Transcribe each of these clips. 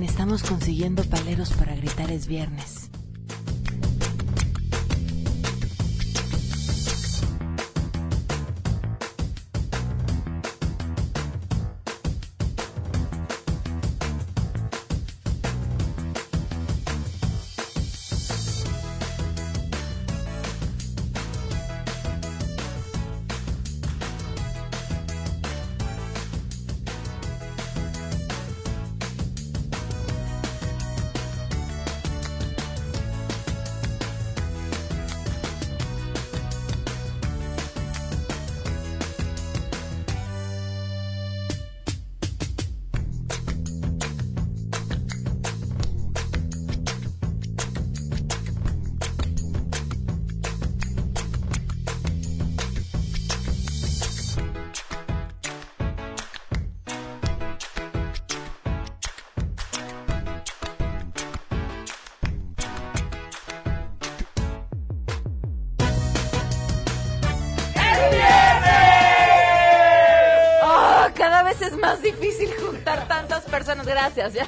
Estamos consiguiendo paleros para gritar es viernes.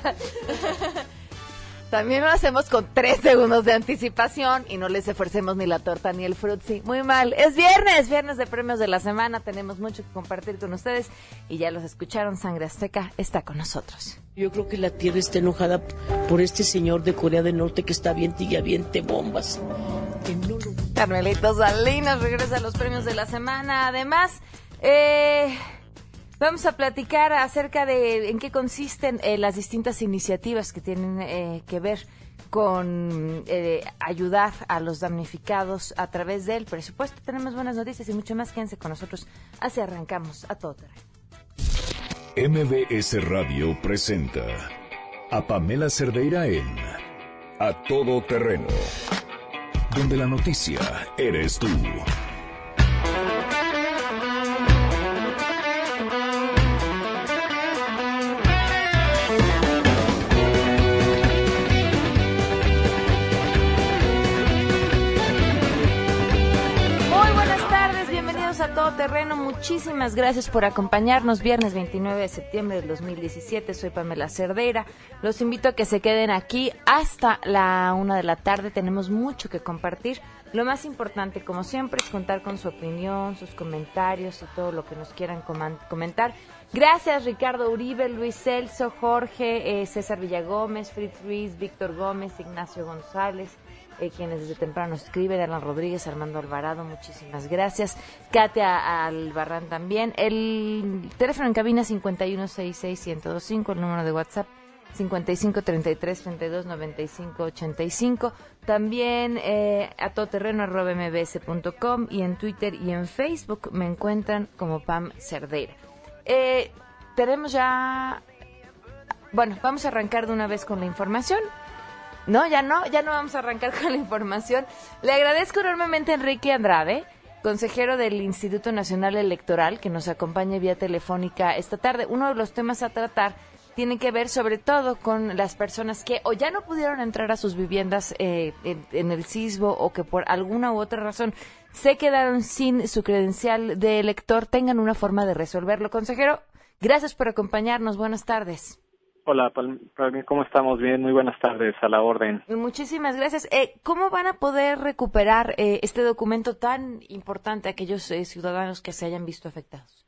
También lo hacemos con tres segundos de anticipación y no les esforcemos ni la torta ni el frutzi. Muy mal. Es viernes, viernes de premios de la semana. Tenemos mucho que compartir con ustedes y ya los escucharon. Sangre Azteca está con nosotros. Yo creo que la tierra está enojada por este señor de Corea del Norte que está bien y aviente bombas. Carmelito Salinas regresa a los premios de la semana. Además, eh Vamos a platicar acerca de en qué consisten eh, las distintas iniciativas que tienen eh, que ver con eh, ayudar a los damnificados a través del presupuesto. Tenemos buenas noticias y mucho más. Quédense con nosotros. Así arrancamos a todo terreno. MBS Radio presenta a Pamela Cerdeira en A Todo Terreno, donde la noticia eres tú. Todo terreno. Muchísimas gracias por acompañarnos. Viernes 29 de septiembre del 2017. Soy Pamela Cerdeira. Los invito a que se queden aquí hasta la una de la tarde. Tenemos mucho que compartir. Lo más importante, como siempre, es contar con su opinión, sus comentarios y todo lo que nos quieran comentar. Gracias, Ricardo Uribe, Luis Celso, Jorge, eh, César Villagómez, Fritz Ruiz, Víctor Gómez, Ignacio González eh, quienes desde temprano escriben, Alan Rodríguez, Armando Alvarado, muchísimas gracias. Katia Albarrán también. El teléfono en cabina 5166125, el número de WhatsApp 5533329585. También eh, a todoterreno.mbs.com y en Twitter y en Facebook me encuentran como Pam Cerdeira. Eh, tenemos ya... Bueno, vamos a arrancar de una vez con la información. No, ya no, ya no vamos a arrancar con la información. Le agradezco enormemente a Enrique Andrade, consejero del Instituto Nacional Electoral, que nos acompaña vía telefónica esta tarde. Uno de los temas a tratar tiene que ver sobre todo con las personas que o ya no pudieron entrar a sus viviendas eh, en, el sismo o que por alguna u otra razón se quedaron sin su credencial de elector, tengan una forma de resolverlo. Consejero, gracias por acompañarnos. Buenas tardes. Hola, ¿cómo estamos? Bien, muy buenas tardes, a la orden. Muchísimas gracias. Eh, ¿Cómo van a poder recuperar eh, este documento tan importante a aquellos eh, ciudadanos que se hayan visto afectados?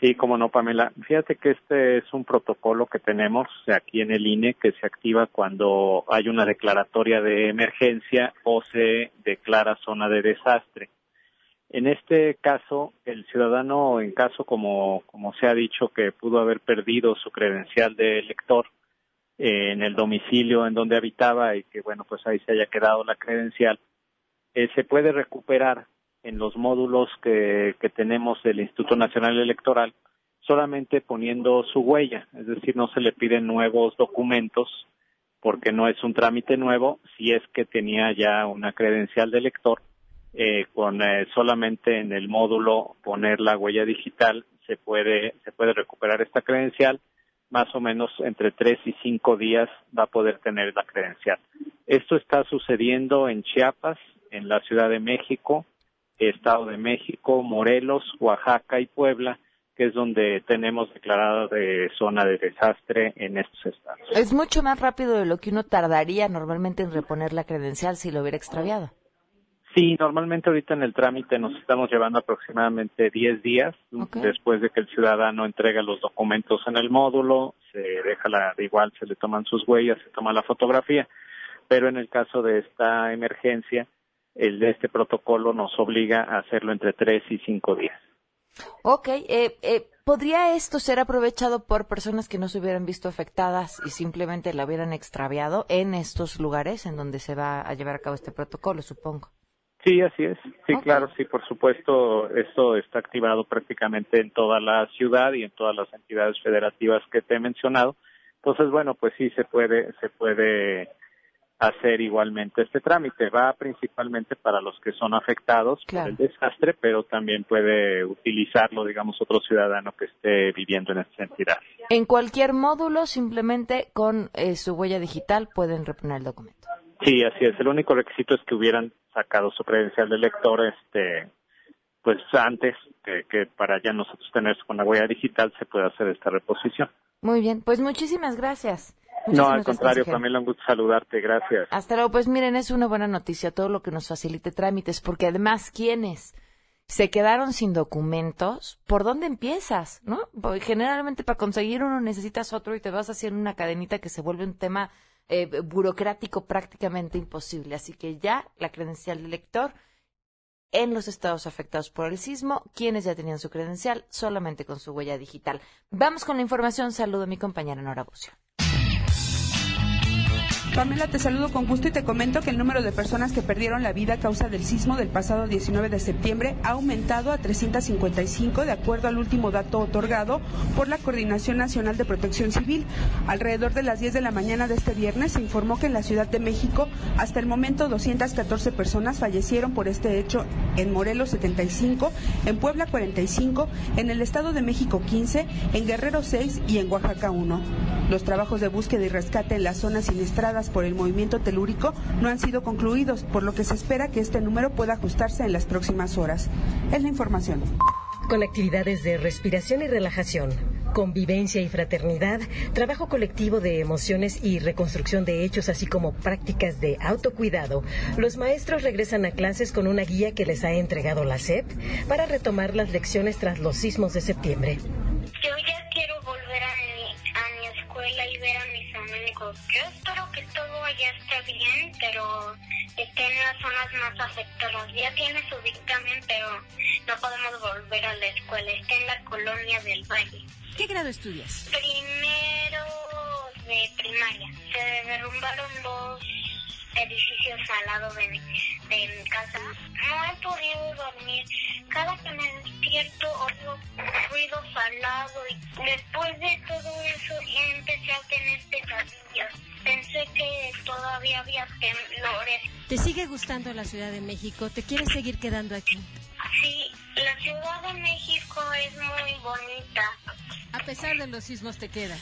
Sí, como no, Pamela. Fíjate que este es un protocolo que tenemos aquí en el INE que se activa cuando hay una declaratoria de emergencia o se declara zona de desastre. En este caso, el ciudadano, en caso como, como se ha dicho que pudo haber perdido su credencial de elector eh, en el domicilio en donde habitaba y que, bueno, pues ahí se haya quedado la credencial, eh, se puede recuperar en los módulos que, que tenemos del Instituto Nacional Electoral solamente poniendo su huella, es decir, no se le piden nuevos documentos porque no es un trámite nuevo si es que tenía ya una credencial de elector eh, con eh, solamente en el módulo poner la huella digital se puede se puede recuperar esta credencial más o menos entre tres y cinco días va a poder tener la credencial esto está sucediendo en Chiapas en la Ciudad de México Estado de México Morelos Oaxaca y Puebla que es donde tenemos declarada de zona de desastre en estos estados. Es mucho más rápido de lo que uno tardaría normalmente en reponer la credencial si lo hubiera extraviado. Sí, normalmente ahorita en el trámite nos estamos llevando aproximadamente 10 días después de que el ciudadano entrega los documentos en el módulo, se deja la, igual se le toman sus huellas, se toma la fotografía, pero en el caso de esta emergencia, el de este protocolo nos obliga a hacerlo entre 3 y 5 días. Ok, eh, eh, ¿podría esto ser aprovechado por personas que no se hubieran visto afectadas y simplemente la hubieran extraviado en estos lugares en donde se va a llevar a cabo este protocolo, supongo? Sí, así es. Sí, claro, sí, por supuesto, esto está activado prácticamente en toda la ciudad y en todas las entidades federativas que te he mencionado. Entonces, bueno, pues sí se puede, se puede hacer igualmente este trámite. Va principalmente para los que son afectados por el desastre, pero también puede utilizarlo, digamos, otro ciudadano que esté viviendo en esta entidad. En cualquier módulo, simplemente con eh, su huella digital pueden reponer el documento. Sí, así es. El único requisito es que hubieran sacado su credencial de lector, este, pues antes que, para ya nosotros tener con la huella digital se pueda hacer esta reposición. Muy bien, pues muchísimas gracias. no, al contrario, Pamela, un gusto saludarte, gracias. Hasta luego, pues miren, es una buena noticia todo lo que nos facilite trámites, porque además, ¿quiénes? se quedaron sin documentos, ¿por dónde empiezas? ¿No? generalmente para conseguir uno necesitas otro y te vas haciendo una cadenita que se vuelve un tema eh, burocrático prácticamente imposible. Así que ya la credencial de lector en los estados afectados por el sismo, quienes ya tenían su credencial solamente con su huella digital. Vamos con la información. Saludo a mi compañera Nora Bucio. Pamela, te saludo con gusto y te comento que el número de personas que perdieron la vida a causa del sismo del pasado 19 de septiembre ha aumentado a 355 de acuerdo al último dato otorgado por la Coordinación Nacional de Protección Civil. Alrededor de las 10 de la mañana de este viernes se informó que en la Ciudad de México hasta el momento 214 personas fallecieron por este hecho en Morelos 75, en Puebla 45, en el Estado de México 15, en Guerrero 6 y en Oaxaca 1. Los trabajos de búsqueda y rescate en las zonas siniestradas por el movimiento telúrico no han sido concluidos, por lo que se espera que este número pueda ajustarse en las próximas horas. Es la información. Con actividades de respiración y relajación, convivencia y fraternidad, trabajo colectivo de emociones y reconstrucción de hechos, así como prácticas de autocuidado, los maestros regresan a clases con una guía que les ha entregado la SEP para retomar las lecciones tras los sismos de septiembre. Yo ya quiero volver a mi, escuela y ver a Yo espero que todo allá esté bien, pero esté en las zonas más afectadas. Ya tiene su dictamen, pero no podemos volver a la escuela. Está en la colonia del Valle. ¿Qué grado estudias? Primero de primaria. Se derrumbaron dos edificios al lado de mi, de mi casa. No he podido dormir. Cada que me despierto oigo ruidos al lado y después de todo eso ya empecé a tener pesadillas. Pensé que todavía había temblores. ¿Te sigue gustando la Ciudad de México? ¿Te quieres seguir quedando aquí? Sí, la Ciudad de México es muy bonita. A pesar de los sismos te quedas.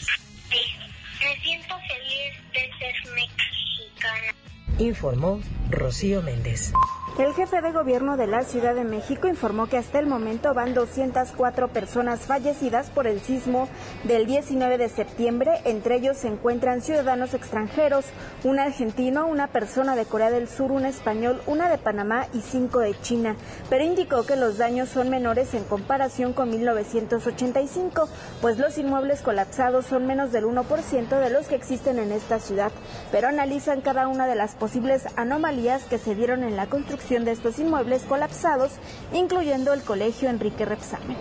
Sí, me siento feliz de ser mexicana informó Rocío Méndez. El jefe de gobierno de la Ciudad de México informó que hasta el momento van 204 personas fallecidas por el sismo del 19 de septiembre. Entre ellos se encuentran ciudadanos extranjeros, un argentino, una persona de Corea del Sur, un español, una de Panamá y cinco de China. Pero indicó que los daños son menores en comparación con 1985, pues los inmuebles colapsados son menos del 1% de los que existen en esta ciudad. Pero analizan cada una de las posibles anomalías que se dieron en la construcción de estos inmuebles colapsados, incluyendo el colegio Enrique Repsamen.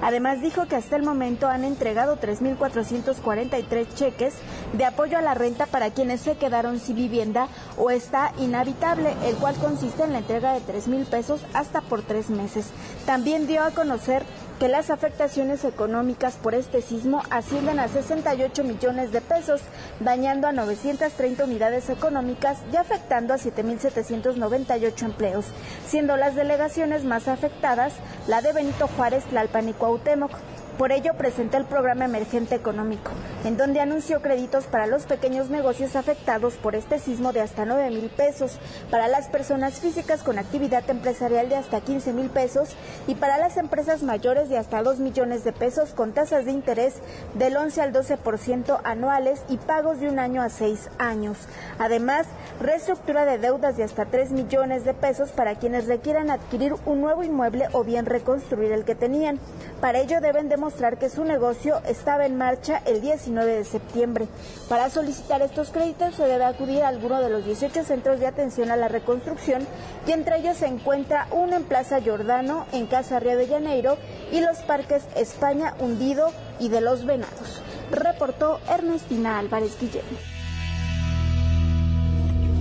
Además dijo que hasta el momento han entregado 3.443 cheques de apoyo a la renta para quienes se quedaron sin vivienda o está inhabitable, el cual consiste en la entrega de 3.000 pesos hasta por tres meses. También dio a conocer que las afectaciones económicas por este sismo ascienden a 68 millones de pesos, dañando a 930 unidades económicas y afectando a 7.798 empleos, siendo las delegaciones más afectadas la de Benito Juárez, Tlalpan y Cuauhtémoc. Por ello presentó el programa Emergente Económico, en donde anunció créditos para los pequeños negocios afectados por este sismo de hasta 9 mil pesos, para las personas físicas con actividad empresarial de hasta 15 mil pesos y para las empresas mayores de hasta 2 millones de pesos con tasas de interés del 11 al 12% anuales y pagos de un año a seis años. Además, reestructura de deudas de hasta 3 millones de pesos para quienes requieran adquirir un nuevo inmueble o bien reconstruir el que tenían. Para ello deben demostrar que su negocio estaba en marcha el 19 de septiembre. Para solicitar estos créditos se debe acudir a alguno de los 18 centros de atención a la reconstrucción y entre ellos se encuentra uno en Plaza Jordano, en Casa Río de Janeiro y los parques España Hundido y de los Venados. Reportó Ernestina Álvarez Guillén.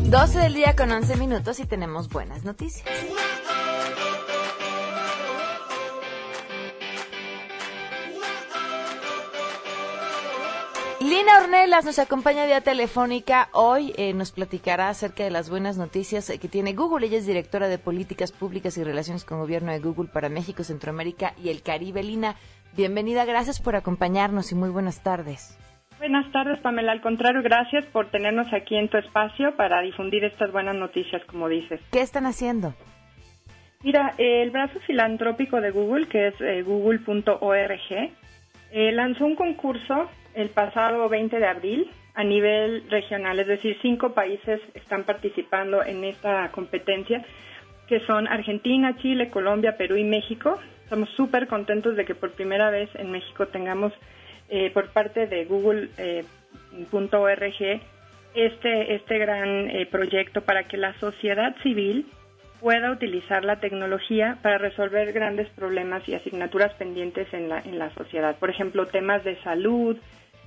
12 del día con 11 minutos y tenemos buenas noticias. Lina Ornelas nos acompaña vía telefónica. Hoy eh, nos platicará acerca de las buenas noticias que tiene Google. Ella es directora de Políticas Públicas y Relaciones con Gobierno de Google para México, Centroamérica y el Caribe. Lina, bienvenida, gracias por acompañarnos y muy buenas tardes. Buenas tardes, Pamela. Al contrario, gracias por tenernos aquí en tu espacio para difundir estas buenas noticias, como dices. ¿Qué están haciendo? Mira, el brazo filantrópico de Google, que es eh, google.org, eh, lanzó un concurso el pasado 20 de abril a nivel regional, es decir, cinco países están participando en esta competencia, que son Argentina, Chile, Colombia, Perú y México. Estamos súper contentos de que por primera vez en México tengamos eh, por parte de Google.org eh, este, este gran eh, proyecto para que la sociedad civil pueda utilizar la tecnología para resolver grandes problemas y asignaturas pendientes en la, en la sociedad. Por ejemplo, temas de salud,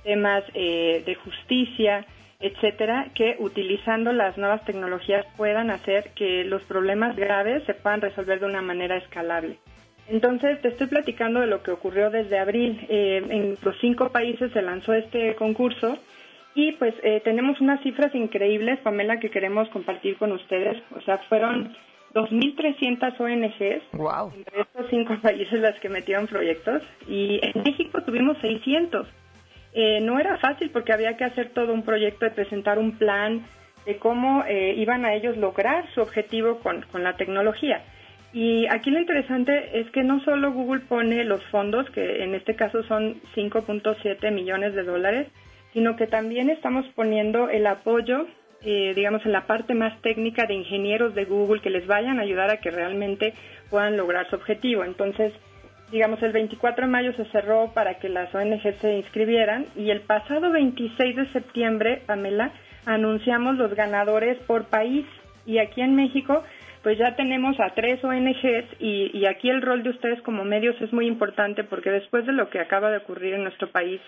temas eh, de justicia, etcétera, que utilizando las nuevas tecnologías puedan hacer que los problemas graves se puedan resolver de una manera escalable. Entonces, te estoy platicando de lo que ocurrió desde abril. Eh, en los cinco países se lanzó este concurso y pues eh, tenemos unas cifras increíbles, Pamela, que queremos compartir con ustedes. O sea, fueron 2.300 ONGs wow. entre estos cinco países las que metieron proyectos y en México tuvimos 600. Eh, no era fácil porque había que hacer todo un proyecto de presentar un plan de cómo eh, iban a ellos lograr su objetivo con, la tecnología. Y aquí lo interesante es que no solo Google pone los fondos, que en este caso son 5.7 millones de dólares, sino que también estamos poniendo el apoyo, eh, digamos, en la parte más técnica de ingenieros de Google que les vayan a ayudar a que realmente puedan lograr su objetivo. Entonces, digamos, el 24 de mayo se cerró para que las ONG se inscribieran y el pasado 26 de septiembre, Pamela, anunciamos los ganadores por país y aquí en México pues ya tenemos a tres ONGs y, y aquí el rol de ustedes como medios es muy importante porque después de lo que acaba de ocurrir en nuestro país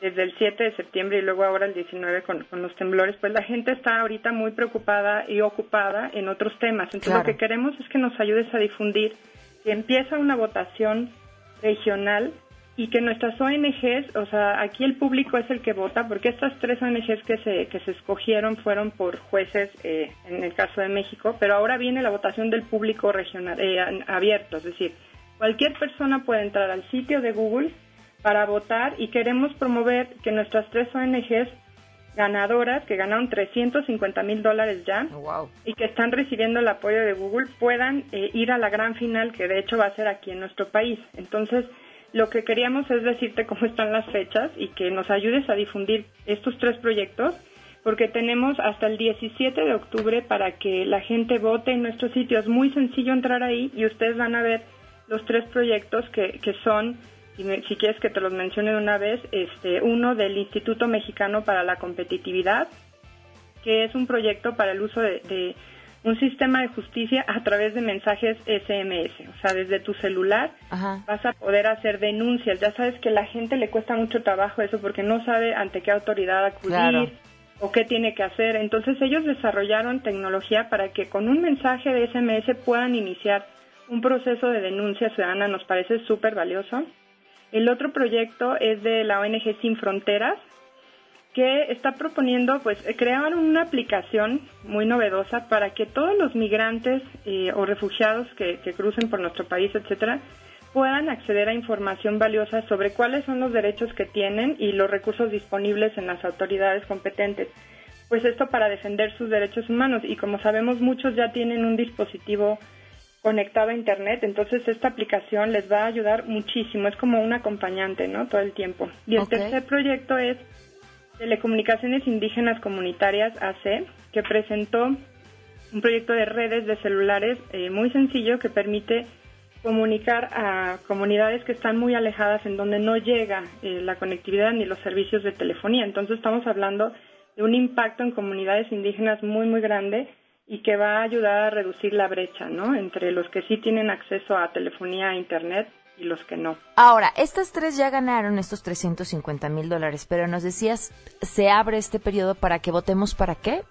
desde el 7 de septiembre y luego ahora el 19 con, con, los temblores, pues la gente está ahorita muy preocupada y ocupada en otros temas. Entonces Claro. lo que queremos es que nos ayudes a difundir que empieza una votación regional y que nuestras ONGs, o sea, aquí el público es el que vota, porque estas tres ONGs que se, que se escogieron fueron por jueces eh, en el caso de México, pero ahora viene la votación del público regional eh, abierto, es decir, cualquier persona puede entrar al sitio de Google para votar y queremos promover que nuestras tres ONGs ganadoras, que ganaron 350 mil dólares ya, Wow. y que están recibiendo el apoyo de Google puedan eh, ir a la gran final que de hecho va a ser aquí en nuestro país. Entonces, lo que queríamos es decirte cómo están las fechas y que nos ayudes a difundir estos tres proyectos porque tenemos hasta el 17 de octubre para que la gente vote en nuestro sitio. Es muy sencillo entrar ahí y ustedes van a ver los tres proyectos que, que son, si, me- si quieres que te los mencione de una vez, este, uno del Instituto Mexicano para la Competitividad, que es un proyecto para el uso de, de un sistema de justicia a través de mensajes SMS. O sea, desde tu celular Ajá. vas a poder hacer denuncias. Ya sabes que a la gente le cuesta mucho trabajo eso porque no sabe ante qué autoridad acudir Claro. o qué tiene que hacer. Entonces ellos desarrollaron tecnología para que con un mensaje de SMS puedan iniciar un proceso de denuncia ciudadana. Nos parece súper valioso. El otro proyecto es de la ONG Sin Fronteras, que está proponiendo pues crear una aplicación muy novedosa para que todos los migrantes eh, o refugiados que, que crucen por nuestro país, etcétera, puedan acceder a información valiosa sobre cuáles son los derechos que tienen y los recursos disponibles en las autoridades competentes. Pues esto para defender sus derechos humanos y como sabemos muchos ya tienen un dispositivo conectado a internet, entonces esta aplicación les va a ayudar muchísimo, es como un acompañante, ¿no? Todo el tiempo. Y el tercer proyecto es Telecomunicaciones Indígenas Comunitarias AC, que presentó un proyecto de redes de celulares eh, muy sencillo que permite comunicar a comunidades que están muy alejadas en donde no llega eh, la conectividad ni los servicios de telefonía. Entonces estamos hablando de un impacto en comunidades indígenas muy muy grande y que va a ayudar a reducir la brecha, ¿no? Entre los que sí tienen acceso a telefonía e internet y los que no. Ahora, estas tres ya ganaron estos 350 mil dólares, pero nos decías, ¿se abre este periodo para que votemos para qué?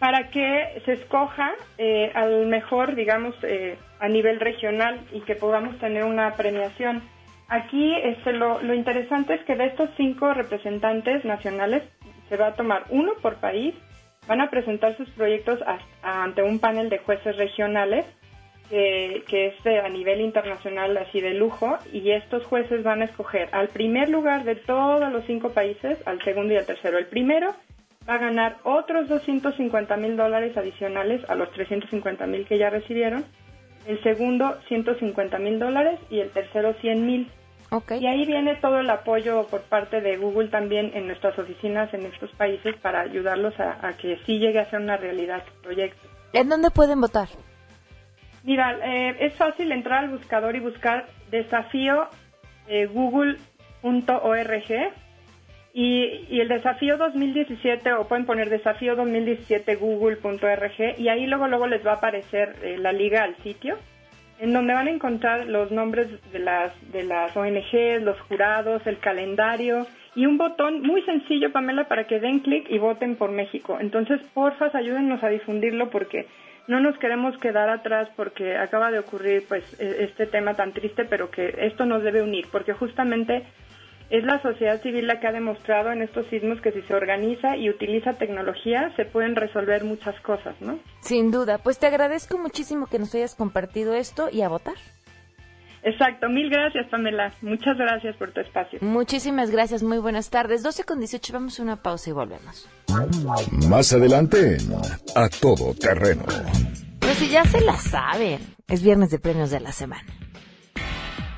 Para que se escoja eh, al mejor, digamos, eh, a nivel regional y que podamos tener una premiación. Aquí este, lo, lo interesante es que de estos cinco representantes nacionales se va a tomar uno por país, van a presentar sus proyectos ante un panel de jueces regionales que, es a nivel internacional así de lujo y estos jueces van a escoger al primer lugar de todos los cinco países, al segundo y al tercero. El primero va a ganar otros 250 mil dólares adicionales a los 350 mil que ya recibieron. El segundo 150 mil dólares y el tercero 100 mil. Y ahí viene todo el apoyo por parte de Google también en nuestras oficinas en estos países para ayudarlos a, a que sí llegue a ser una realidad su proyecto. ¿En dónde pueden votar? Mira, eh, es fácil entrar al buscador y buscar desafío eh, google.org y, el desafío 2017 o pueden poner desafío 2017 google.org y ahí luego luego les va a aparecer eh, la liga al sitio en donde van a encontrar los nombres de las de las ONGs, los jurados, el calendario y un botón muy sencillo, Pamela, para que den clic y voten por México. Entonces, porfas, ayúdennos a difundirlo porque no nos queremos quedar atrás porque acaba de ocurrir pues e, este tema tan triste, pero que esto nos debe unir, porque justamente es la sociedad civil la que ha demostrado en estos sismos que si se organiza y utiliza tecnología se pueden resolver muchas cosas, ¿no? Sin duda, pues te agradezco muchísimo que nos hayas compartido esto y a votar. Exacto, mil gracias Pamela, muchas gracias por tu espacio. Muchísimas gracias, muy buenas tardes. 12 con 18, vamos a una pausa y volvemos. Más adelante, a todo terreno. Pero si ya se la saben, es viernes de premios de la semana.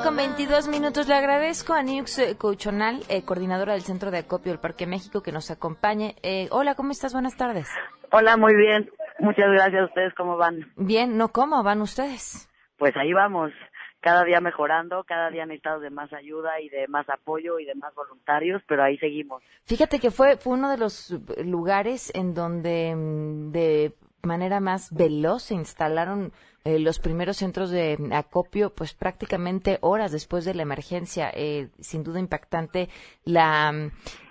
12 del día con 22 minutos. Le agradezco a Niux Couchonal, eh, coordinadora del Centro de Acopio del Parque México, que nos acompañe. Eh, hola, ¿cómo estás? Buenas tardes. Hola, muy bien. Muchas gracias. ¿Ustedes cómo van? Bien, ¿no cómo van ustedes? Pues ahí vamos. Cada día mejorando, cada día necesitamos de más ayuda y de más apoyo y de más voluntarios, pero ahí seguimos. Fíjate que fue, fue uno de los lugares en donde mm, de manera más veloz se instalaron eh, los primeros centros de acopio, pues prácticamente horas después de la emergencia, eh, sin duda impactante la,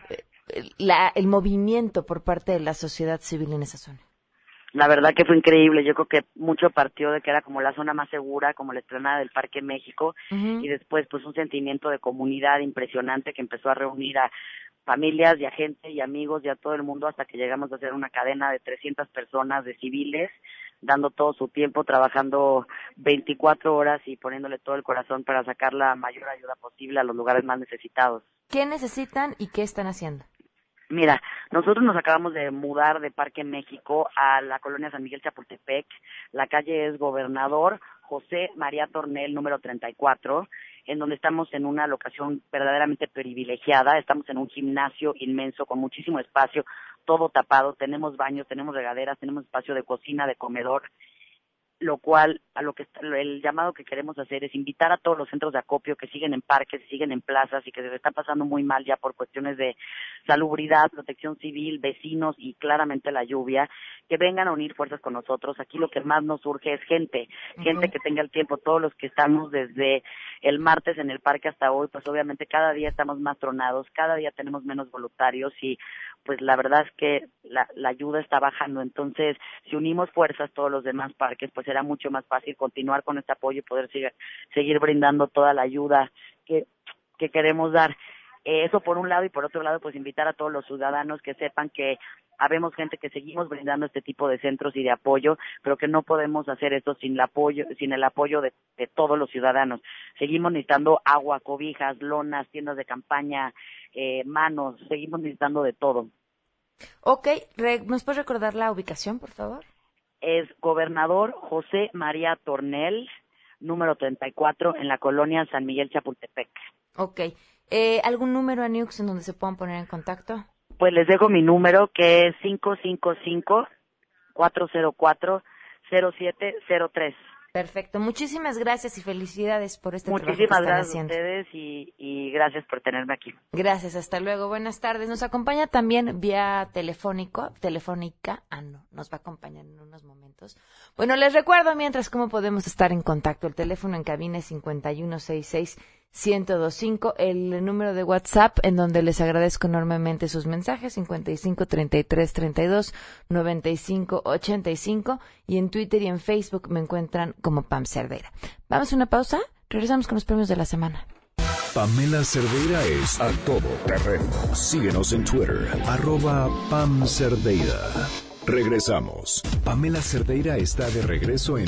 eh, la, el movimiento por parte de la sociedad civil en esa zona. La verdad que fue increíble. Yo creo que mucho partió de que era como la zona más segura, como la estrenada del Parque México, y después pues un sentimiento de comunidad impresionante que empezó a reunir a familias y a gente y amigos y a todo el mundo hasta que llegamos a hacer una cadena de 300 personas de civiles dando todo su tiempo, trabajando 24 horas y poniéndole todo el corazón para sacar la mayor ayuda posible a los lugares más necesitados. ¿Qué necesitan y qué están haciendo? Mira, nosotros nos acabamos de mudar de Parque México a la colonia San Miguel Chapultepec. La calle es Gobernador José María Tornel, número 34, en donde estamos en una locación verdaderamente privilegiada. Estamos en un gimnasio inmenso con muchísimo espacio, todo tapado. Tenemos baños, tenemos regaderas, tenemos espacio de cocina, de comedor. Lo cual a lo que el llamado que queremos hacer es invitar a todos los centros de acopio que siguen en parques, siguen en plazas y que se están pasando muy mal ya por cuestiones de salubridad, protección civil, vecinos y claramente la lluvia, que vengan a unir fuerzas con nosotros. Aquí lo que más nos surge es gente, gente que tenga el tiempo, todos los que estamos desde el martes en el parque hasta hoy, pues obviamente cada día estamos más tronados, cada día tenemos menos voluntarios y pues la verdad es que la, la ayuda está bajando. Entonces, si unimos fuerzas todos los demás parques, pues será mucho más fácil continuar con este apoyo y poder seguir, seguir brindando toda la ayuda que, que queremos dar. Eh, eso por un lado y por otro lado, pues invitar a todos los ciudadanos que sepan que habemos gente que seguimos brindando este tipo de centros y de apoyo, pero que no podemos hacer esto sin el apoyo, sin el apoyo de, todos los ciudadanos. Seguimos necesitando agua, cobijas, lonas, tiendas de campaña, eh, manos, seguimos necesitando de todo. Ok, ¿nos puedes recordar la ubicación, por favor? Es Gobernador José María Tornel, número 34, en la colonia San Miguel Chapultepec. Ok. Eh, ¿Algún número, a Nux en donde se puedan poner en contacto? Pues les dejo mi número, que es 555-404-0703. Perfecto. Muchísimas gracias y felicidades por este Muchísimas trabajo que están gracias haciendo. a ustedes y, y gracias por tenerme aquí. Gracias, hasta luego. Buenas tardes. Nos acompaña también vía telefónico, telefónica. Ah, no, nos va a acompañar en unos momentos. Bueno, les recuerdo mientras cómo podemos estar en contacto. El teléfono en cabina es 5166-1025. El número de WhatsApp en donde les agradezco enormemente sus mensajes 55 33 32 95 85 y en Twitter y en Facebook me encuentran como Pam Cerdeira. Vamos a una pausa. Regresamos con los premios de la semana. Pamela Cerdeira es a todo terreno. Síguenos en Twitter, arroba Pam Cerdeira. Regresamos. Pamela Cerdeira está de regreso en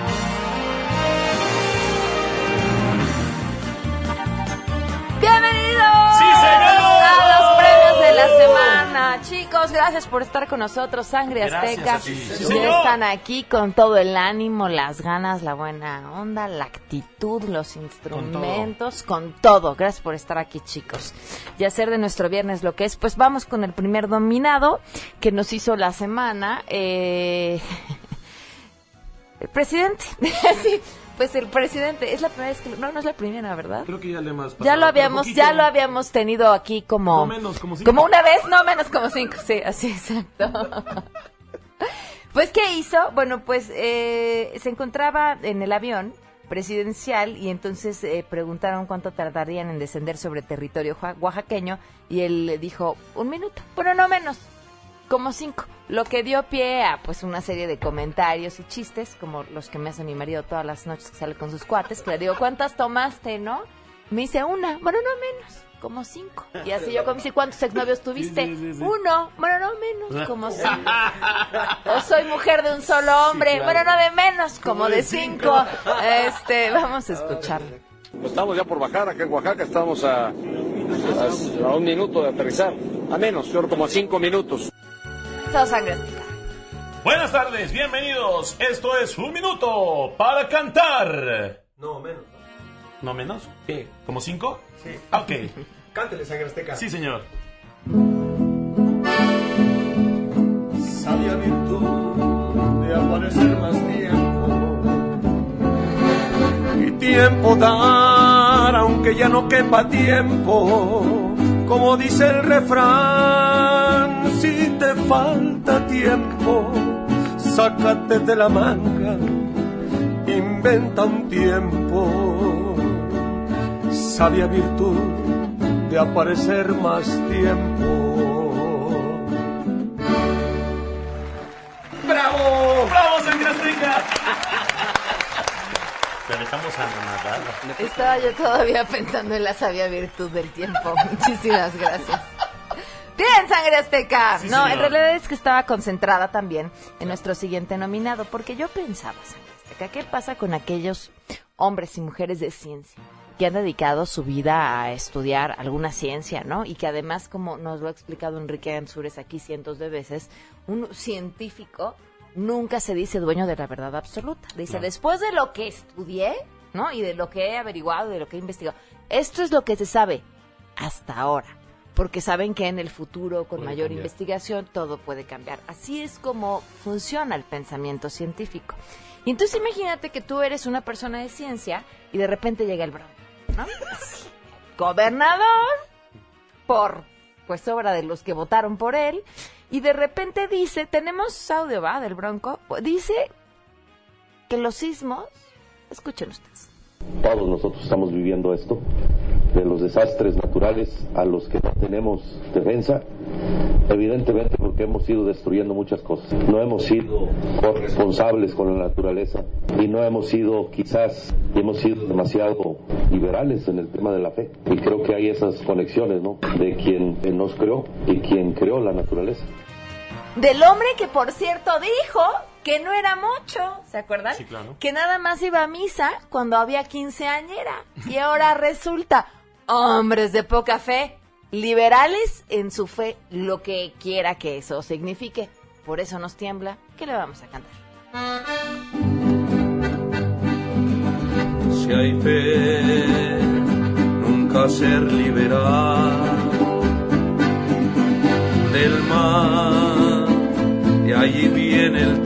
La semana. Chicos, gracias por estar con nosotros. Sangre Azteca. Ya están aquí con todo el ánimo, las ganas, la buena onda, la actitud, los instrumentos, con todo. Gracias por estar aquí, chicos. Y hacer de nuestro viernes lo que es. Pues vamos con el primer dominado que nos hizo la semana. Eh... El presidente. sí, pues el presidente. Es la primera vez que... No, no es la primera, ¿verdad? Creo que ya le hemos Ya lo habíamos, poquito. ya lo habíamos tenido aquí como, No menos, como cinco. como una vez, no menos como cinco, sí, así exacto. pues qué hizo, bueno, pues eh, se encontraba en el avión presidencial y entonces eh, preguntaron cuánto tardarían en descender sobre territorio oa- oaxaqueño y él dijo un minuto, bueno no menos, como cinco, lo que dio pie a pues una serie de comentarios y chistes como los que me hace mi marido todas las noches que sale con sus cuates, que le digo ¿cuántas tomaste, no? Me dice una, bueno no menos, como cinco. Y así yo como dice ¿cuántos exnovios tuviste? Sí, sí, sí, sí. Uno, bueno no menos, como cinco. O soy mujer de un solo hombre, claro. bueno no de menos, como, Como de cinco. Este, vamos a escuchar. Estamos ya por bajar, acá en Oaxaca estamos a, a, a un minuto de aterrizar, a menos, yo creo como a cinco minutos. Sangre azteca. Buenas tardes, bienvenidos. Esto es un minuto para cantar. No, menos. ¿No menos? ¿Qué? ¿Como cinco? Sí. Ok. Cántele, sangre azteca. Sí, señor. Sabia virtud de aparecer más tiempo. Y tiempo dar, aunque ya no quepa tiempo. Como dice el refrán, te falta tiempo, sácate de la manga, inventa un tiempo. Sabia virtud de aparecer más tiempo. ¡Bravo! ¡Bravo! Te dejamos anonadada. Estaba yo todavía pensando en la sabia virtud del tiempo. Muchísimas gracias. Bien, sangre azteca. Sí, no, en realidad es que estaba concentrada también en nuestro siguiente nominado, porque yo pensaba, sangre azteca, ¿qué pasa con aquellos hombres y mujeres de ciencia que han dedicado su vida a estudiar alguna ciencia, ¿no? Y que además, como nos lo ha explicado Enrique Ansures aquí cientos de veces, un científico nunca se dice dueño de la verdad absoluta. Dice, después de lo que estudié, ¿no? Y de lo que he averiguado, de lo que he investigado, esto es lo que se sabe hasta ahora. Porque saben que en el futuro, con Puede mayor cambiar. investigación, todo puede cambiar. Así es como funciona el pensamiento científico. Y entonces imagínate que tú eres una persona de ciencia y de repente llega el Bronco, ¿no? Así. Gobernador, por pues obra de los que votaron por él, y de repente dice, tenemos audio, ¿va? Del Bronco, dice que los sismos, escuchen ustedes. Todos nosotros estamos viviendo esto, de los desastres naturales a los que no tenemos defensa, evidentemente porque hemos ido destruyendo muchas cosas. No hemos sido corresponsables con la naturaleza y no hemos sido quizás, hemos sido demasiado liberales en el tema de la fe. Y creo que hay esas conexiones, ¿no? De quien nos creó y quien creó la naturaleza. Del hombre que, por cierto, dijo que no era mucho, ¿se acuerdan? Sí, claro. Que nada más iba a misa cuando había quinceañera. Y ahora resulta, hombres de poca fe, liberales en su fe, lo que quiera que eso signifique. Por eso nos tiembla. ¿Qué le vamos a cantar? Si hay fe, nunca ser liberal del mar, de allí viene el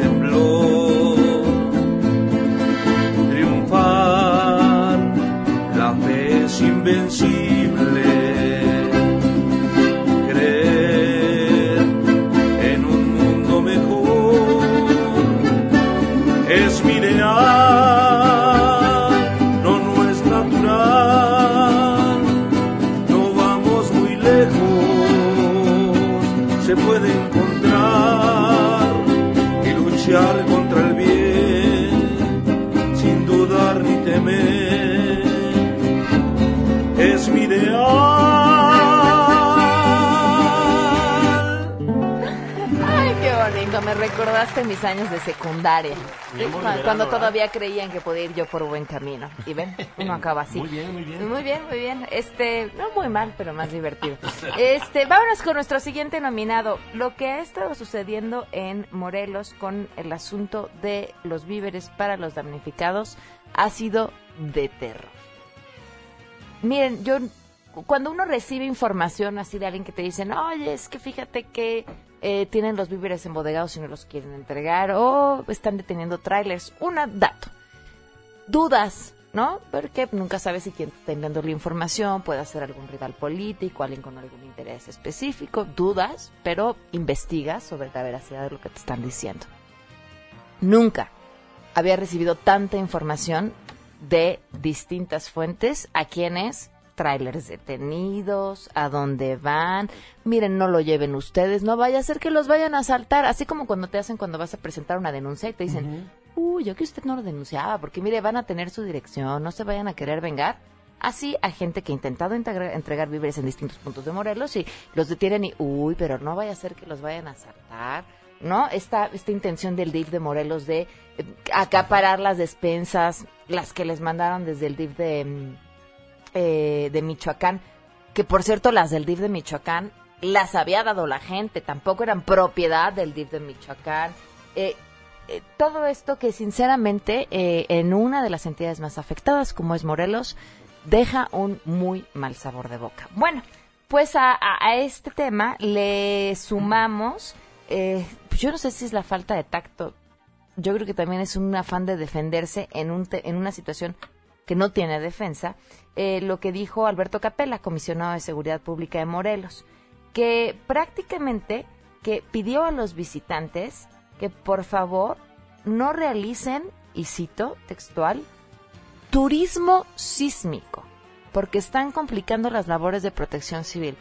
recordaste mis años de secundaria. Cuando ¿verdad? todavía creían que podía ir yo por buen camino. Y ven, uno acaba así. Muy bien, muy bien. Muy bien, muy bien. Este, no muy mal, pero más divertido. Este, vámonos con nuestro siguiente nominado. Lo que ha estado sucediendo en Morelos con el asunto de los víveres para los damnificados ha sido de terror. Miren, yo cuando uno recibe información así de alguien que te dicen, oye, es que fíjate que eh, tienen los víveres embodegados y no los quieren entregar, o están deteniendo trailers, un dato. Dudas, ¿no? Porque nunca sabes si quien está enviando la información puede ser algún rival político, alguien con algún interés específico, dudas, pero investigas sobre la veracidad de lo que te están diciendo. Nunca había recibido tanta información de distintas fuentes a quienes trailers detenidos, a dónde van, miren, no lo lleven ustedes, no vaya a ser que los vayan a asaltar, así como cuando te hacen cuando vas a presentar una denuncia y te dicen, uy, yo que usted no lo denunciaba, porque mire, van a tener su dirección, no se vayan a querer vengar. Así a gente que ha intentado integra- entregar víveres en distintos puntos de Morelos y los detienen y, uy, pero no vaya a ser que los vayan a asaltar. ¿no? Esta, esta intención del DIF de Morelos de eh, acaparar las despensas, las que les mandaron desde el DIF de, mm, eh, de Michoacán, que por cierto las del DIF de Michoacán las había dado la gente, tampoco eran propiedad del DIF de Michoacán. Eh, eh, todo esto que sinceramente eh, en una de las entidades más afectadas como es Morelos deja un muy mal sabor de boca. Bueno, pues a, este tema le sumamos, yo no sé si es la falta de tacto, yo creo que también es un afán de defenderse en, un te- en una situación que no tiene defensa, eh, lo que dijo Alberto Capella, comisionado de Seguridad Pública de Morelos, que prácticamente que pidió a los visitantes que por favor no realicen, y cito textual, turismo sísmico, porque están complicando las labores de protección civil.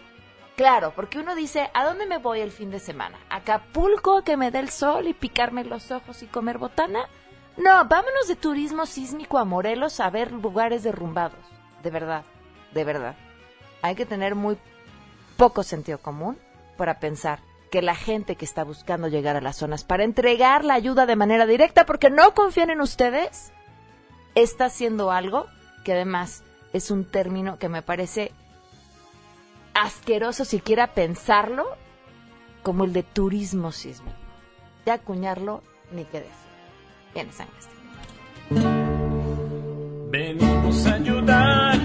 Claro, porque uno dice, ¿a dónde me voy el fin de semana? ¿A Acapulco, que me dé el sol y picarme los ojos y comer botana? No, vámonos de turismo sísmico a Morelos a ver lugares derrumbados. De verdad, de verdad. Hay que tener muy poco sentido común para pensar que la gente que está buscando llegar a las zonas para entregar la ayuda de manera directa porque no confían en ustedes, está haciendo algo que además es un término que me parece asqueroso siquiera pensarlo como el de turismo sísmico. Ya acuñarlo, ni qué decir. Sangre. Venimos a ayudar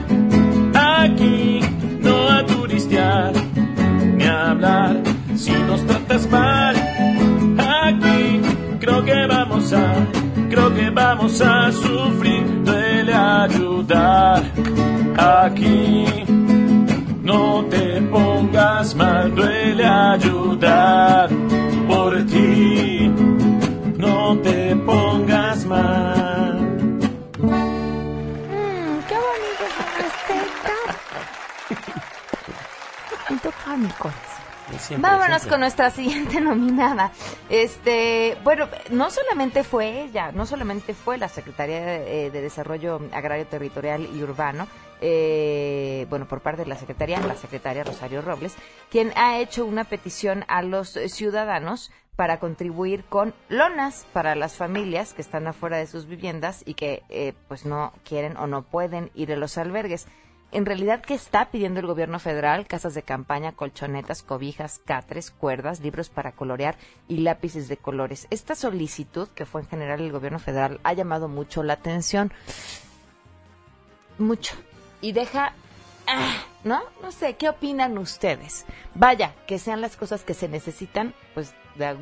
aquí, no a turistear ni a hablar. Si nos tratas mal, aquí creo que vamos a, creo que vamos a sufrir. Duele ayudar aquí. No te pongas mal, duele ayudar por ti. Mal. Mm, qué bonito son toca mi corazón. Siempre, Vámonos siempre. con nuestra siguiente nominada. Este, bueno, no solamente fue ella, no solamente fue la Secretaría de, eh, de Desarrollo Agrario Territorial y Urbano, eh, bueno, por parte de la Secretaría, la secretaria Rosario Robles, quien ha hecho una petición a los ciudadanos para contribuir con lonas para las familias que están afuera de sus viviendas y que eh, pues no quieren o no pueden ir a los albergues. En realidad, ¿qué está pidiendo el gobierno federal? Casas de campaña, colchonetas, cobijas, catres, cuerdas, libros para colorear y lápices de colores. Esta solicitud, que fue en general el gobierno federal, ha llamado mucho la atención. Mucho. Y deja... ah, ¿No? No sé, ¿qué opinan ustedes? Vaya, que sean las cosas que se necesitan, pues da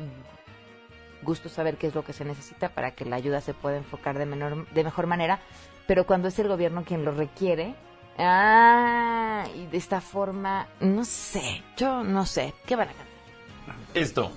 gusto saber qué es lo que se necesita para que la ayuda se pueda enfocar de, menor, de mejor manera, pero cuando es el gobierno quien lo requiere, ah, y de esta forma, no sé, yo no sé, ¿qué van a cantar? Esto.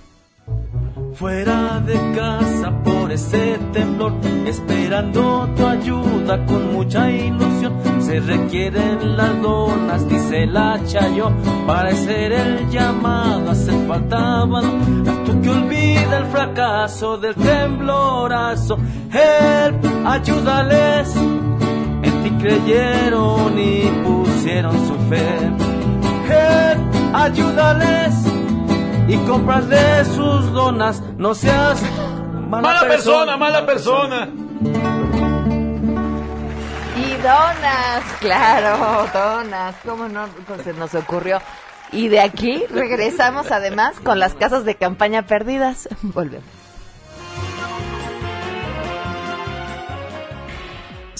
Fuera de casa por ese temblor, esperando tu ayuda con mucha ilusión. Se requieren las donas, dice la Chayo, para hacer el llamado, hace falta valor. Haz tú que olvida el fracaso del temblorazo. Help, ayúdales. En ti creyeron y pusieron su fe. Help, ayúdales y comprarle sus donas. No seas mala, Mala persona, mala persona. Y donas, claro, donas, ¿cómo no Pues se nos ocurrió? Y de aquí regresamos además con las casas de campaña perdidas. Volvemos.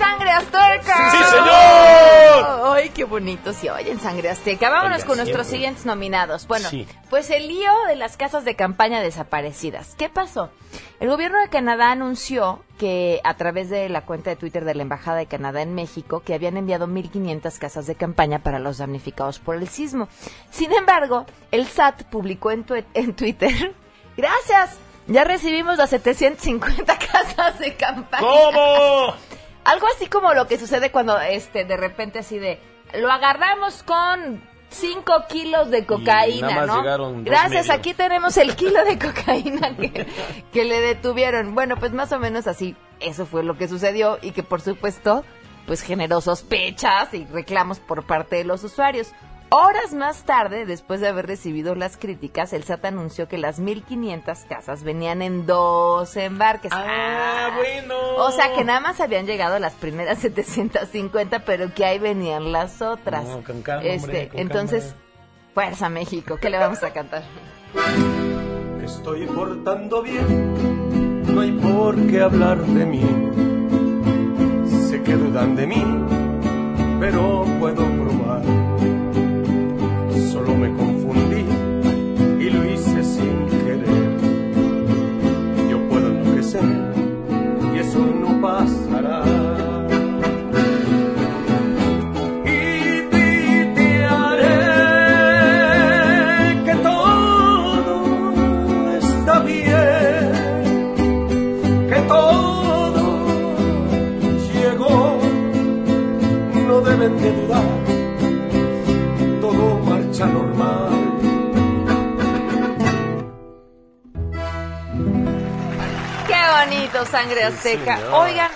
Sangre Azteca. ¡Sí, señor! Ay, qué bonito se oye en Sangre Azteca. Vámonos Oiga, con nuestros siguientes nominados. Bueno, Sí. pues el lío de las casas de campaña desaparecidas. ¿Qué pasó? El gobierno de Canadá anunció que a través de la cuenta de Twitter de la Embajada de Canadá en México que habían enviado 1.500 casas de campaña para los damnificados por el sismo. Sin embargo, el SAT publicó en, tue- en Twitter, gracias, ya recibimos las 750 casas de campaña. ¿Cómo? Algo así como lo que sucede cuando este de repente así de lo agarramos con 5 kilos de cocaína, nada más ¿no? Gracias, medios. aquí tenemos el kilo de cocaína que, que le detuvieron. Bueno, pues más o menos así, eso fue lo que sucedió y que por supuesto, pues generó sospechas y reclamos por parte de los usuarios. Horas más tarde, después de haber recibido las críticas, el SAT anunció que las 1.500 casas venían en dos embarques. Ah, bueno. O sea que nada más habían llegado las primeras 750, pero que ahí venían las otras. No, con calma, este, hombre, con entonces, calma. fuerza México, ¿qué le vamos a cantar? Me estoy portando bien, no hay por qué hablar de mí. Sé que dudan de mí, pero puedo probar. Oigan,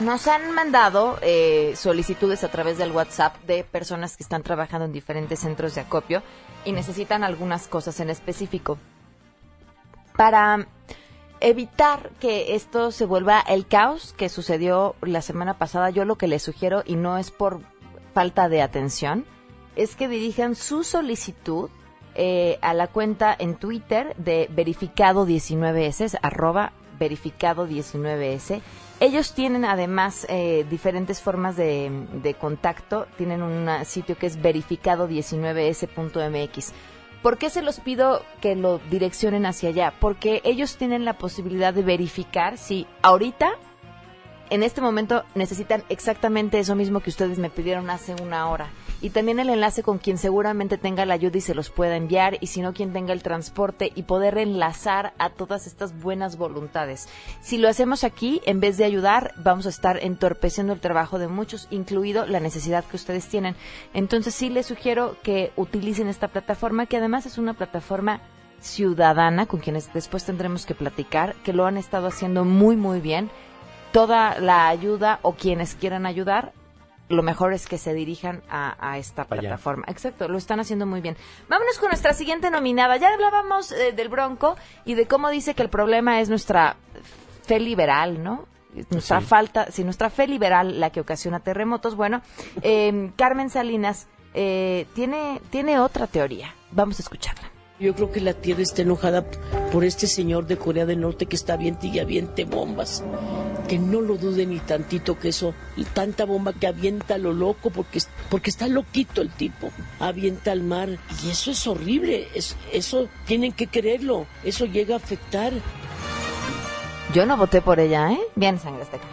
nos han mandado eh, solicitudes a través del WhatsApp de personas que están trabajando en diferentes centros de acopio y necesitan algunas cosas en específico. Para evitar que esto se vuelva el caos que sucedió la semana pasada, yo lo que les sugiero, y no es por falta de atención, es que dirijan su solicitud eh, a la cuenta en Twitter de verificado19s, arroba verificado19s. Ellos tienen además eh, diferentes formas de, de contacto. Tienen un sitio que es verificado19s.mx. ¿Por qué se los pido que lo direccionen hacia allá? Porque ellos tienen la posibilidad de verificar si ahorita, en este momento, necesitan exactamente eso mismo que ustedes me pidieron hace una hora y también el enlace con quien seguramente tenga la ayuda y se los pueda enviar y si no quien tenga el transporte y poder enlazar a todas estas buenas voluntades. Si lo hacemos aquí, en vez de ayudar, vamos a estar entorpeciendo el trabajo de muchos, incluido la necesidad que ustedes tienen. Entonces sí les sugiero que utilicen esta plataforma, que además es una plataforma ciudadana con quienes después tendremos que platicar, que lo han estado haciendo muy muy bien. Toda la ayuda o quienes quieran ayudar lo mejor es que se dirijan a, esta plataforma. Exacto, lo están haciendo muy bien. Vámonos con nuestra siguiente nominada. Ya hablábamos eh, del Bronco y de cómo dice que el problema es nuestra fe liberal, ¿no? Nuestra falta, si nuestra fe liberal la que ocasiona terremotos. Bueno, eh, Carmen Salinas eh, tiene, tiene otra teoría. Vamos a escucharla. Yo creo que la tierra está enojada por este señor de Corea del Norte que está bien y aviente bombas. Que no lo dude ni tantito que eso, tanta bomba que avienta lo loco porque, porque está loquito el tipo. Avienta al mar. Y eso es horrible. Es, eso tienen que creerlo. Eso llega a afectar. Yo no voté por ella, ¿eh? Bien, sangre azteca.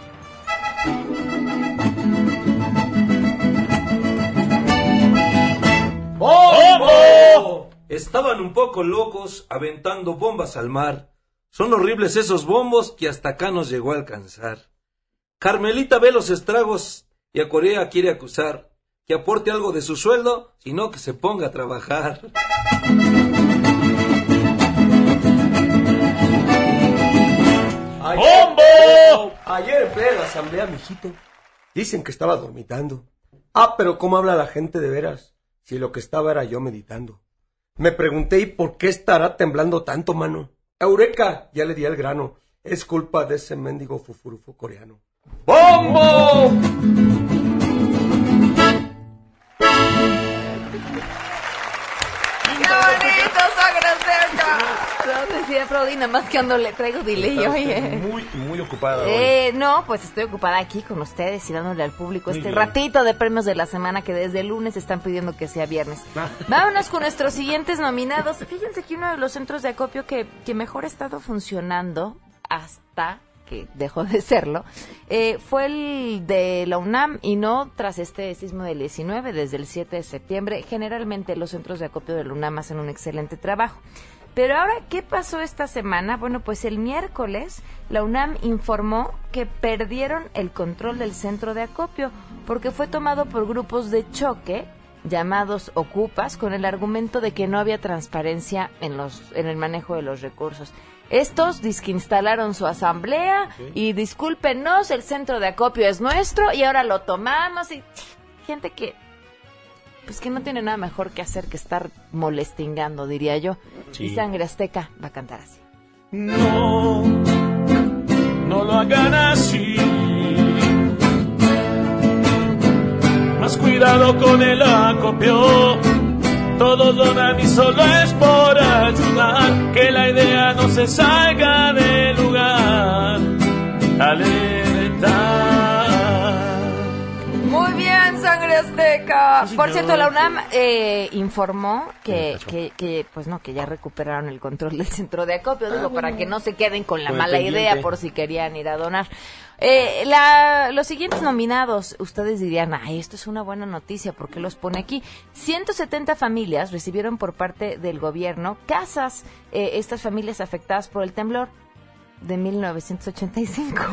Estaban un poco locos aventando bombas al mar. Son horribles esos bombos que hasta acá nos llegó a alcanzar. Carmelita ve los estragos y a Corea quiere acusar que aporte algo de su sueldo, sino que se ponga a trabajar. ¡Bombo! Ayer en plena asamblea, mijito, dicen que estaba dormitando. Ah, pero ¿cómo habla la gente de veras? Si lo que estaba era yo meditando. Me pregunté, ¿y por qué estará temblando tanto, mano? Eureka, ya le di el grano. Es culpa de ese mendigo fufurufo coreano. ¡Bombo! ¡Qué bonito, sangre cerca! No decía Frodi, nada más que ando le traigo delay, oye. Muy, muy ocupada. Eh, no, pues estoy ocupada aquí con ustedes y dándole al público Muy este bien. ratito de premios de la semana que desde el lunes están pidiendo que sea viernes. Ah. Vámonos con nuestros siguientes nominados. Fíjense que uno de los centros de acopio que, que mejor ha estado funcionando hasta que dejó de serlo, eh, fue el de la UNAM y no tras este sismo del 19, desde el 7 de septiembre. Generalmente los centros de acopio de la UNAM hacen un excelente trabajo. Pero ahora, ¿qué pasó esta semana? Bueno, pues el miércoles la UNAM informó que perdieron el control del centro de acopio porque fue tomado por grupos de choque llamados ocupas con el argumento de que no había transparencia en los en el manejo de los recursos. Estos disque instalaron su asamblea y discúlpenos, el centro de acopio es nuestro y ahora lo tomamos y gente que pues que no tiene nada mejor que hacer que estar molestingando, diría yo. Sí. Y Sangre Azteca va a cantar así. No, no lo hagan así. Más cuidado con el acopio. Todos donan y solo es por ayudar. Que la idea no se salga del lugar. Alerta. Muy bien, Sangre Azteca. Por cierto, la UNAM eh, informó que, que, que, pues no, que ya recuperaron el control del centro de acopio, Ah, digo, para bueno. que no se queden con la mala pendiente. idea por si querían ir a donar. Eh, la, los siguientes nominados, ustedes dirían, ay, esto es una buena noticia, ¿por qué los pone aquí? 170 familias recibieron por parte del gobierno casas, eh, estas familias afectadas por el temblor de 1985.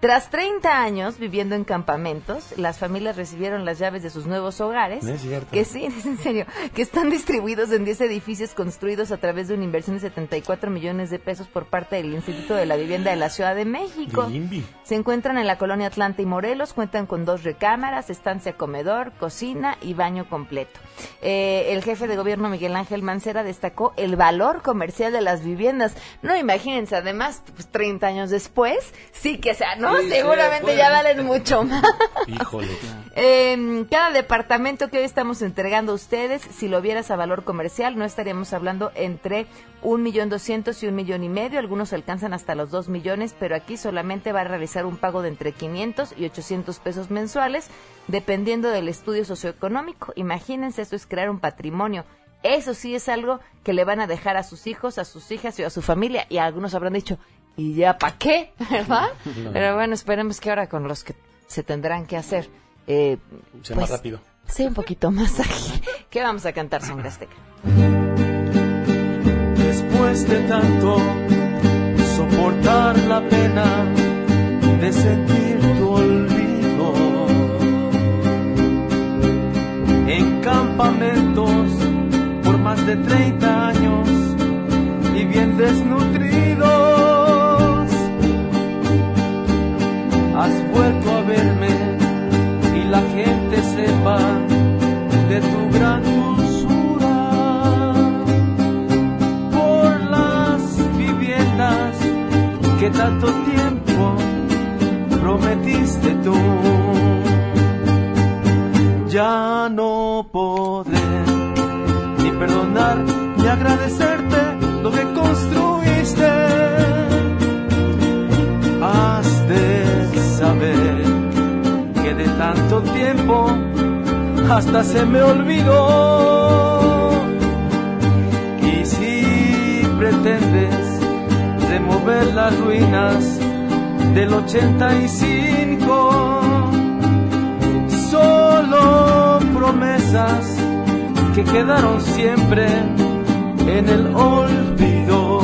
Tras 30 años viviendo en campamentos, las familias recibieron las llaves de sus nuevos hogares. No es cierto. Que sí, es en serio. Que están distribuidos en 10 edificios construidos a través de una inversión de 74 millones de pesos por parte del Instituto de la Vivienda de la Ciudad de México. De. Se encuentran en la colonia Atlanta y Morelos, cuentan con dos recámaras, estancia comedor, cocina y baño completo. Eh, el jefe de gobierno Miguel Ángel Mancera destacó el valor comercial de las viviendas. No, imagínense, además, pues 30 años después, sí que sea, ¿no? Sí, Seguramente ya valen mucho más. Híjole. Eh, cada departamento que hoy estamos entregando a ustedes, si lo vieras a valor comercial, no estaríamos hablando entre un millón doscientos y un millón y medio. Algunos alcanzan hasta los dos millones, pero aquí solamente va a realizar un pago de entre 500 y 800 pesos mensuales, dependiendo del estudio socioeconómico. Imagínense, esto es crear un patrimonio. Eso sí es algo que le van a dejar a sus hijos, a sus hijas y a su familia. Y algunos habrán dicho, ¿y ya para qué? ¿Verdad? No. Pero bueno, esperemos que ahora con los que se tendrán que hacer. Eh, Sea más rápido. Sea un poquito más ágil. ¿Qué vamos a cantar, Sangre Azteca? Después de tanto soportar la pena de sentir tu olvido en campamentos por más de 30 años y bien desnutridos tanto tiempo prometiste tú. Ya no podré ni perdonar ni agradecerte lo que construiste. Has de saber que de tanto tiempo hasta se me olvidó. Y si pretendes remover las ruinas del 85, solo promesas que quedaron siempre en el olvido.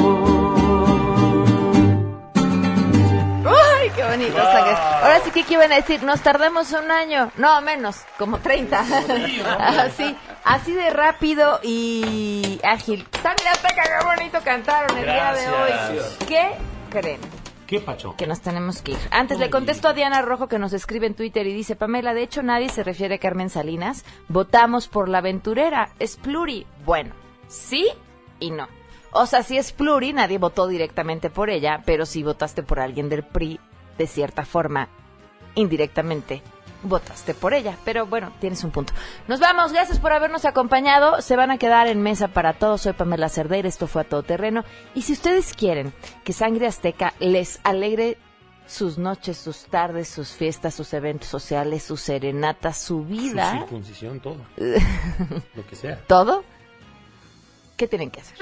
¡Ay, qué bonito! Sangre! Ahora sí que, ¿qué iban a decir? Nos tardamos un año. No, menos, como 30. así, así de rápido y ágil. Azteca, qué bonito cantaron el día de hoy. ¿Qué creen? ¿Qué pacho? que nos tenemos que ir. Antes le contesto a Diana Rojo que nos escribe en Twitter y dice, Pamela, de hecho nadie se refiere a Carmen Salinas. Votamos por la aventurera. Es pluri. Bueno, sí y no. O sea, si es pluri, nadie votó directamente por ella, pero si votaste por alguien del PRI, de cierta forma, indirectamente, votaste por ella. Pero bueno, tienes un punto. Nos vamos, gracias por habernos acompañado. Se van a quedar en mesa para todos. Soy Pamela Cerdeira, esto fue a todo terreno. Y si ustedes quieren que Sangre Azteca les alegre sus noches, sus tardes, sus fiestas, sus eventos sociales, sus serenatas, su Su vida, circuncisión, todo. Lo que sea. todo, ¿qué tienen que hacer?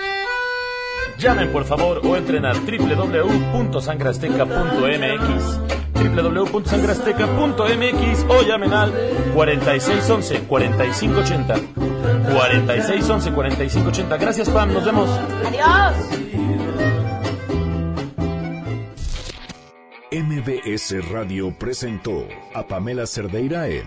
Llamen por favor o entren a www.sangrasteca.mx www.sangrasteca.mx o llamen al 4611-4580 4611-4580 Gracias Pam, nos vemos. ¡Adiós! MBS Radio presentó a Pamela Cerdeira en